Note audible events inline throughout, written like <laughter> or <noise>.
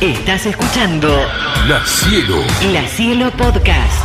Estás escuchando La Cielo. La Cielo Podcast.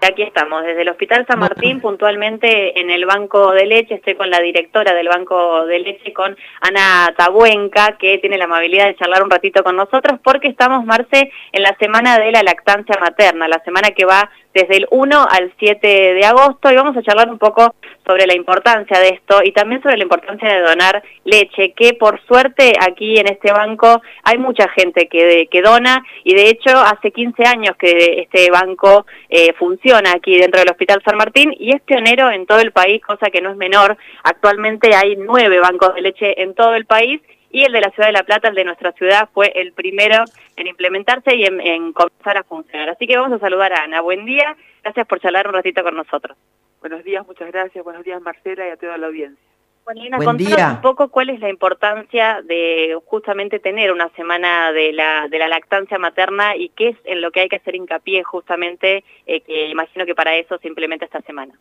Aquí estamos, desde el Hospital San Martín, puntualmente en el Banco de Leche. Estoy con la directora del Banco de Leche, con Ana Tabuenca, que tiene la amabilidad de charlar un ratito con nosotros, porque estamos, Marce, en la semana de la lactancia materna, la semana que va desde el 1 al 7 de agosto, y vamos a charlar un poco sobre la importancia de esto y también sobre la importancia de donar leche, que por suerte aquí en este banco hay mucha gente que, que dona y de hecho hace 15 años que este banco eh, funciona aquí dentro del Hospital San Martín y es pionero en todo el país, cosa que no es menor. Actualmente hay nueve bancos de leche en todo el país y el de la Ciudad de La Plata, el de nuestra ciudad, fue el primero en implementarse y en, en comenzar a funcionar. Así que vamos a saludar a Ana. Buen día, gracias por charlar un ratito con nosotros. Buenos días, muchas gracias. Buenos días, Marcela, y a toda la audiencia. Bueno, Lina, contanos un poco cuál es la importancia de justamente tener una semana de la, de la lactancia materna y qué es en lo que hay que hacer hincapié justamente, eh, que imagino que para eso se implementa esta semana.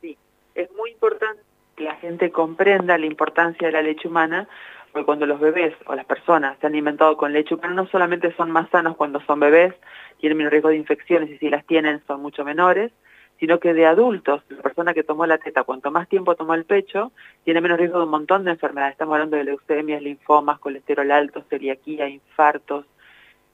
Sí, es muy importante que la gente comprenda la importancia de la leche humana, porque cuando los bebés o las personas se han alimentado con leche humana, no solamente son más sanos cuando son bebés, tienen menos riesgo de infecciones y si las tienen son mucho menores, sino que de adultos, la persona que tomó la teta, cuanto más tiempo tomó el pecho, tiene menos riesgo de un montón de enfermedades. Estamos hablando de leucemias, linfomas, colesterol alto, celiaquía, infartos,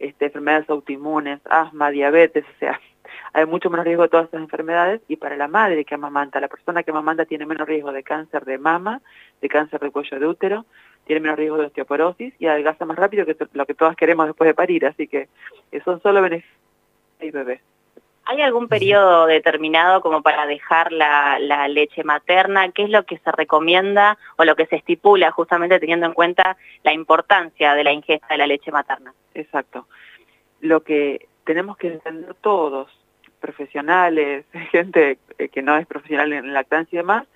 este, enfermedades autoinmunes, asma, diabetes, o sea, <laughs> hay mucho menos riesgo de todas estas enfermedades y para la madre que amamanta, la persona que amamanta tiene menos riesgo de cáncer de mama, de cáncer de cuello de útero, tiene menos riesgo de osteoporosis y adelgaza más rápido que lo que todas queremos después de parir, así que son solo beneficios y bebés. ¿Hay algún periodo determinado como para dejar la, leche materna? ¿Qué es lo que se recomienda o lo que se estipula justamente teniendo en cuenta la importancia de la ingesta de la leche materna? Exacto. Lo que tenemos que entender todos, profesionales, <laughs> gente que no es profesional en lactancia y demás,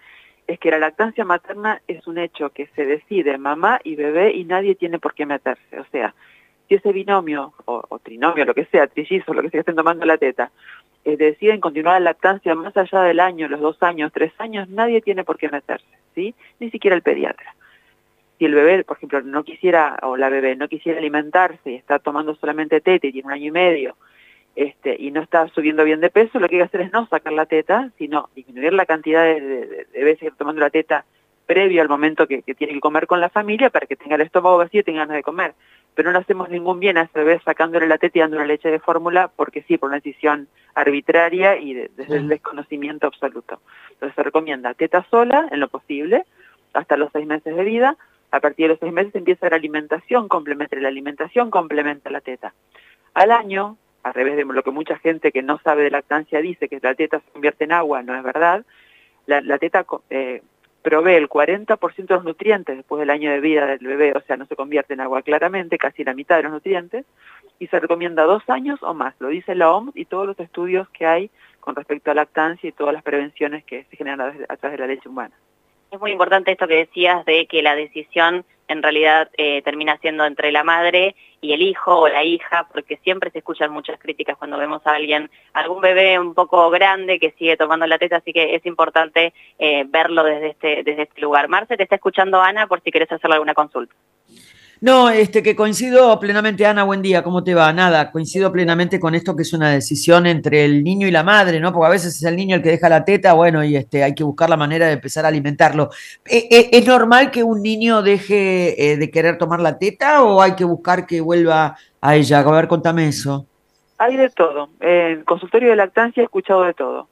es que la lactancia materna es un hecho que se decide mamá y bebé y nadie tiene por qué meterse. O sea, si ese binomio o, trinomio, lo que sea, trillizo, lo que sea que estén tomando la teta, eh, deciden continuar la lactancia más allá del año, los dos años, tres años, nadie tiene por qué meterse, ¿sí? Ni siquiera el pediatra. Si el bebé, por ejemplo, no quisiera, o la bebé no quisiera alimentarse y está tomando solamente teta y tiene un año y medio, este, y no está subiendo bien de peso, lo que hay que hacer es no sacar la teta, sino disminuir la cantidad de, de, veces que está tomando la teta previo al momento que, que, tiene que comer con la familia para que tenga el estómago vacío y tenga ganas de comer. Pero no hacemos ningún bien a ese bebé sacándole la teta y dándole leche de fórmula porque sí, por una decisión arbitraria y desde el desconocimiento absoluto. Entonces se recomienda teta sola, en lo posible, hasta los seis meses de vida. A partir de los seis meses empieza la alimentación complementaria. La alimentación complementa la teta. Al año, al revés de lo que mucha gente que no sabe de lactancia dice, que la teta se convierte en agua, no es verdad. La, teta eh, provee el 40% de los nutrientes después del año de vida del bebé, o sea, no se convierte en agua claramente, casi la mitad de los nutrientes, y se recomienda dos años o más, lo dice la OMS y todos los estudios que hay con respecto a lactancia y todas las prevenciones que se generan a través de la leche humana. Es muy importante esto que decías de que la decisión en realidad eh, termina siendo entre la madre y el hijo o la hija, porque siempre se escuchan muchas críticas cuando vemos a alguien, algún bebé un poco grande que sigue tomando la teta, así que es importante eh, verlo desde este, desde este lugar. Marce, te está escuchando Ana por si querés hacerle alguna consulta. No, este que coincido plenamente, Ana, buen día, ¿cómo te va? Nada, coincido plenamente con esto que es una decisión entre el niño y la madre, ¿no? Porque a veces es el niño el que deja la teta, bueno, y este hay que buscar la manera de empezar a alimentarlo. ¿E, e, ¿Es, normal que un niño deje eh, de querer tomar la teta o hay que buscar que vuelva a ella? A ver, contame eso. Hay de todo. En consultorio de lactancia he escuchado de todo.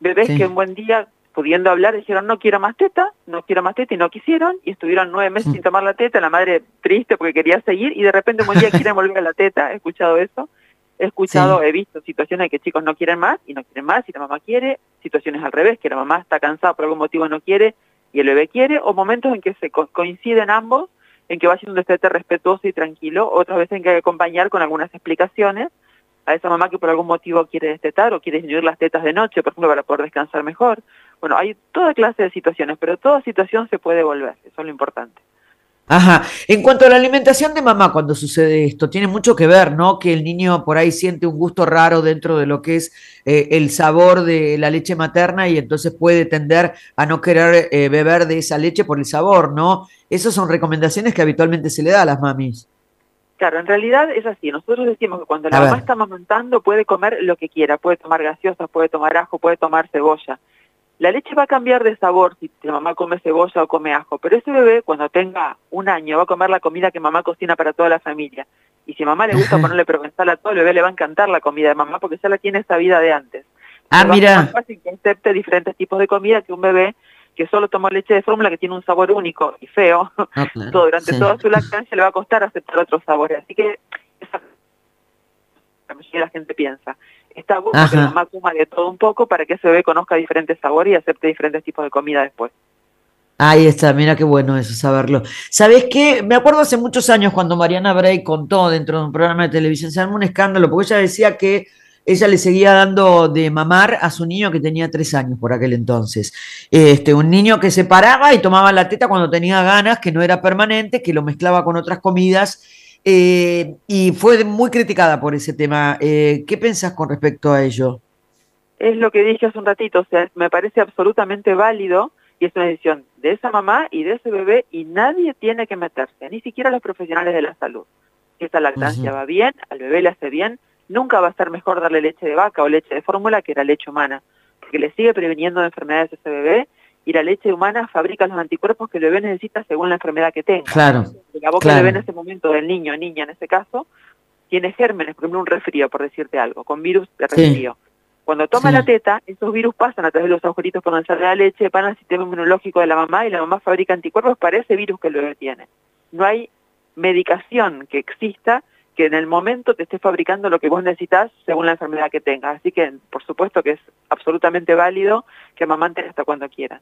Bebés que un buen día pudiendo hablar, dijeron no quiero más teta, no quiero más teta y no quisieron y estuvieron nueve meses sin tomar la teta, la madre triste porque quería seguir y de repente un día <laughs> quieren volver a la teta, he escuchado eso, he escuchado, he visto situaciones en que chicos no quieren más y no quieren más y la mamá quiere, situaciones al revés, que la mamá está cansada por algún motivo no quiere y el bebé quiere, o momentos en que se coinciden ambos, en que va siendo un destete respetuoso y tranquilo, otras veces en que hay que acompañar con algunas explicaciones a esa mamá que por algún motivo quiere destetar o quiere disminuir las tetas de noche, por ejemplo, para poder descansar mejor, bueno, hay toda clase de situaciones, pero toda situación se puede volver, eso es lo importante. Ajá. En cuanto a la alimentación de mamá, cuando sucede esto, tiene mucho que ver, ¿no? Que el niño por ahí siente un gusto raro dentro de lo que es eh, el sabor de la leche materna y entonces puede tender a no querer eh, beber de esa leche por el sabor, ¿no? Esas son recomendaciones que habitualmente se le da a las mamis. Claro, en realidad es así. Nosotros decimos que cuando la mamá está amamantando puede comer lo que quiera, puede tomar gaseosas, puede tomar ajo, puede tomar cebolla. La leche va a cambiar de sabor si la mamá come cebolla o come ajo, pero ese bebé cuando tenga un año va a comer la comida que mamá cocina para toda la familia. Y si a mamá le gusta ponerle provenzal a todo, el bebé le va a encantar la comida de mamá porque ya la tiene sabida de antes. Ah, mira. más fácil que acepte diferentes tipos de comida que un bebé que solo tomó leche de fórmula que tiene un sabor único y feo Ah, <laughs> claro, todo, durante sí. toda su lactancia le va a costar aceptar otros sabores. Así que esa, la mayoría de la gente piensa. Está bueno que la mamá coma de todo un poco para que ese bebé conozca diferentes sabores y acepte diferentes tipos de comida después. Ahí está, mira qué bueno eso, saberlo. ¿Sabés qué? Me acuerdo hace muchos años cuando Mariana Bray contó dentro de un programa de televisión, se armó un escándalo, porque ella decía que ella le seguía dando de mamar a su niño que tenía tres años por aquel entonces. Este, un niño que se paraba y tomaba la teta cuando tenía ganas, que no era permanente, que lo mezclaba con otras comidas, eh, y fue muy criticada por ese tema. Eh, ¿qué pensás con respecto a ello? Es lo que dije hace un ratito, o sea, me parece absolutamente válido y es una decisión de esa mamá y de ese bebé y nadie tiene que meterse, ni siquiera los profesionales de la salud. Si esa lactancia va bien, al bebé le hace bien, nunca va a ser mejor darle leche de vaca o leche de fórmula que la leche humana, porque le sigue previniendo de enfermedades a ese bebé y la leche humana fabrica los anticuerpos que el bebé necesita según la enfermedad que tenga. Claro, La boca Claro. del bebé en ese momento, del niño o niña en ese caso, tiene gérmenes, por ejemplo un resfrío, por decirte algo, con virus de Sí. resfrío. Cuando toma Sí. la teta, esos virus pasan a través de los agujeritos por donde sale la leche, van al sistema inmunológico de la mamá y la mamá fabrica anticuerpos para ese virus que el bebé tiene. No hay medicación que exista que en el momento te esté fabricando lo que vos necesitas según la enfermedad que tengas. Así que, por supuesto que es absolutamente válido que amamanten hasta cuando quieran.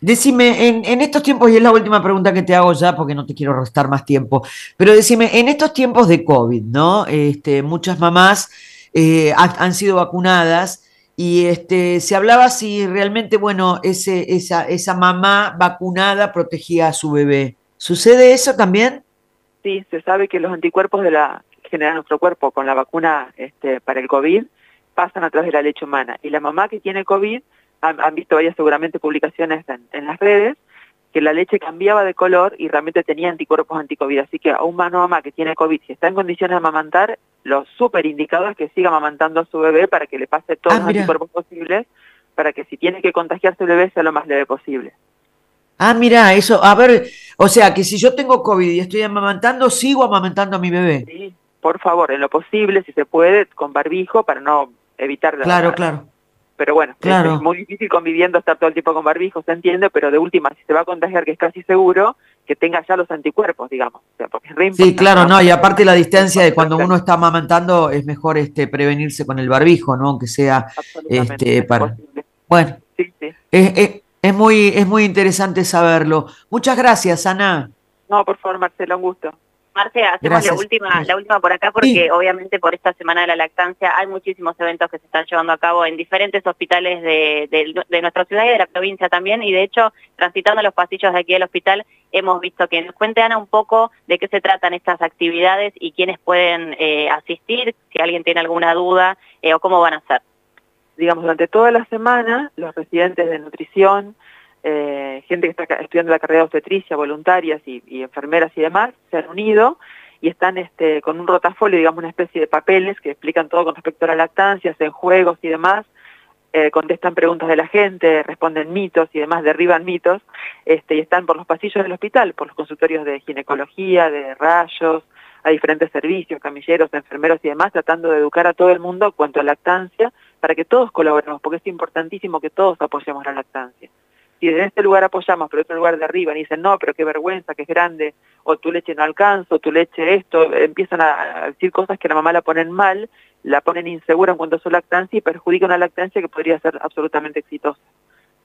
Decime, en, en estos tiempos, y es la última pregunta que te hago ya, porque no te quiero restar más tiempo, pero decime, en estos tiempos de COVID, ¿no? Este, muchas mamás eh, ha- han sido vacunadas y este, se hablaba si realmente, bueno, ese, esa, esa mamá vacunada protegía a su bebé. ¿Sucede eso también? Sí, se sabe que los anticuerpos de la que genera nuestro cuerpo con la vacuna este, para el COVID pasan a través de la leche humana. Y la mamá que tiene COVID, han, han visto varias seguramente publicaciones en, en las redes, que la leche cambiaba de color y realmente tenía anticuerpos anticovid. Así que a un mano mamá que tiene COVID, si está en condiciones de amamantar, lo súper indicado es que siga amamantando a su bebé para que le pase todos Ah, los anticuerpos posibles, para que si tiene que contagiarse el bebé sea lo más leve posible. Ah, mira, eso, a ver, o sea, que si yo tengo COVID y estoy amamantando, sigo amamantando a mi bebé. Sí, por favor, en lo posible, si se puede, con barbijo para no evitar la, Claro, claro. Pero bueno, es- Claro. es, muy difícil conviviendo estar todo el tiempo con barbijo, se entiende, pero de última, si se va a contagiar, que es casi seguro, que tenga ya los anticuerpos, digamos. O sea, porque es Sí, claro, no, y aparte la distancia de cuando uno está amamantando es mejor este prevenirse con el barbijo, ¿no? Aunque sea, este, es para- bueno, Sí, sí. es, es- es muy, es muy interesante saberlo. Muchas gracias, Ana. No, por favor, Marcela, un gusto. Marce, hacemos Gracias. la última, la última por acá porque Sí. obviamente por esta semana de la lactancia hay muchísimos eventos que se están llevando a cabo en diferentes hospitales de, de- de nuestra ciudad y de la provincia también y de hecho transitando los pasillos de aquí del hospital hemos visto que nos cuente Ana un poco de qué se tratan estas actividades y quiénes pueden eh, asistir, si alguien tiene alguna duda eh, o cómo van a ser. Digamos, durante toda la semana, los residentes de nutrición, eh, gente que está estudiando la carrera de obstetricia, voluntarias y, y enfermeras y demás, se han unido y están este, con un rotafolio, digamos, una especie de papeles que explican todo con respecto a la lactancia, hacen juegos y demás, eh, contestan preguntas de la gente, responden mitos y demás, derriban mitos, este, y están por los pasillos del hospital, por los consultorios de ginecología, de rayos, a diferentes servicios, camilleros, enfermeros y demás, tratando de educar a todo el mundo cuanto a lactancia, para que todos colaboremos, porque es importantísimo que todos apoyemos la lactancia. Si desde este lugar apoyamos, pero otro lugar de arriba, y dicen, no, pero qué vergüenza, que es grande, o tu leche no alcanza, o tu leche esto, empiezan a decir cosas que la mamá la ponen mal, la ponen insegura en cuanto a su lactancia y perjudica una lactancia que podría ser absolutamente exitosa.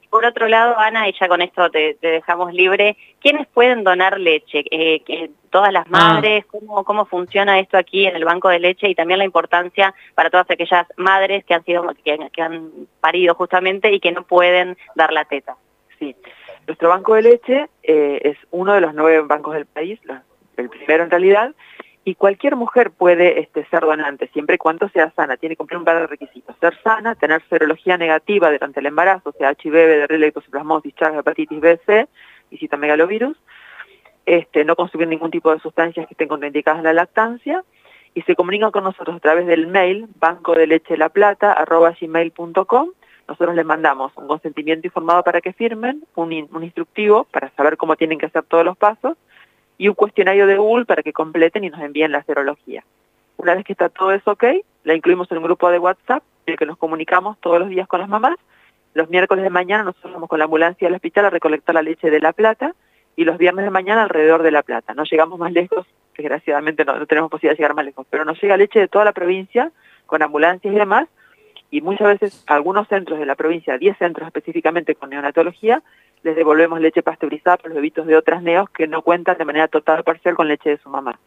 Por otro lado, Ana, y ya con esto te, te dejamos libre, ¿quiénes pueden donar leche? Eh, que todas las madres, ¿cómo, ¿cómo funciona esto aquí en el banco de leche? Y también la importancia para todas aquellas madres que han sido que, que han parido justamente y que no pueden dar la teta. Sí, nuestro banco de leche eh, es uno de los nueve bancos del país, el primero en realidad, y cualquier mujer puede este, ser donante, siempre y cuando sea sana. Tiene que cumplir un par de requisitos. Ser sana, tener serología negativa durante el embarazo, o sea, HIV, VDR, leptosplasmosis, Chagas, hepatitis B, C citomegalovirus. este, no consumir ningún tipo de sustancias que estén contraindicadas en la lactancia y se comunican con nosotros a través del mail banco de leche la plata gmail.com nosotros les mandamos un consentimiento informado para que firmen, un, instructivo para saber cómo tienen que hacer todos los pasos y un cuestionario de Google para que completen y nos envíen la serología. Una vez que está todo eso ok, la incluimos en un grupo de WhatsApp en el que nos comunicamos todos los días con las mamás. Los miércoles de mañana nosotros vamos con la ambulancia al hospital a recolectar la leche de La Plata y los viernes de mañana alrededor de La Plata. No llegamos más lejos, desgraciadamente no, no tenemos posibilidad de llegar más lejos, pero nos llega leche de toda la provincia con ambulancias y demás y muchas veces algunos centros de la provincia, 10 centros específicamente con neonatología, les devolvemos leche pasteurizada para los bebitos de otras neos que no cuentan de manera total o parcial con leche de su mamá.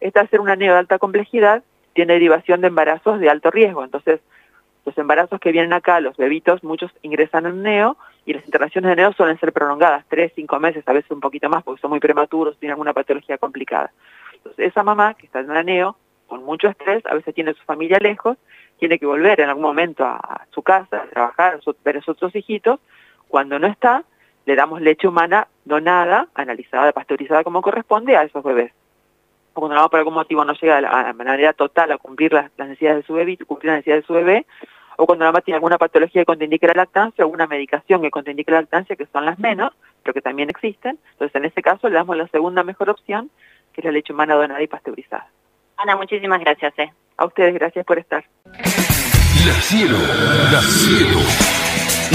Esta ser una neo de alta complejidad, tiene derivación de embarazos de alto riesgo, entonces los embarazos que vienen acá, los bebitos, muchos ingresan en neo y las internaciones de neo suelen ser prolongadas, 3, 5 meses, a veces un poquito más porque son muy prematuros, tienen alguna patología complicada. Entonces esa mamá que está en la neo, con mucho estrés, a veces tiene su familia lejos tiene que volver en algún momento a, su casa, a trabajar, a ver a sus otros hijitos. Cuando no está, le damos leche humana donada, analizada, pasteurizada como corresponde a esos bebés. O cuando la mamá por algún motivo no llega de manera total a cumplir las, necesidades de su bebé, cumplir las necesidades de su bebé, o cuando la mamá tiene alguna patología que contraindique la lactancia, alguna medicación que contraindique la lactancia, que son las menos, pero que también existen. Entonces, en ese caso, le damos la segunda mejor opción, que es la leche humana donada y pasteurizada. Ana, muchísimas gracias. Eh. A ustedes, gracias por estar. La Cielo, La Cielo.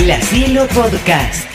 La Cielo Podcast.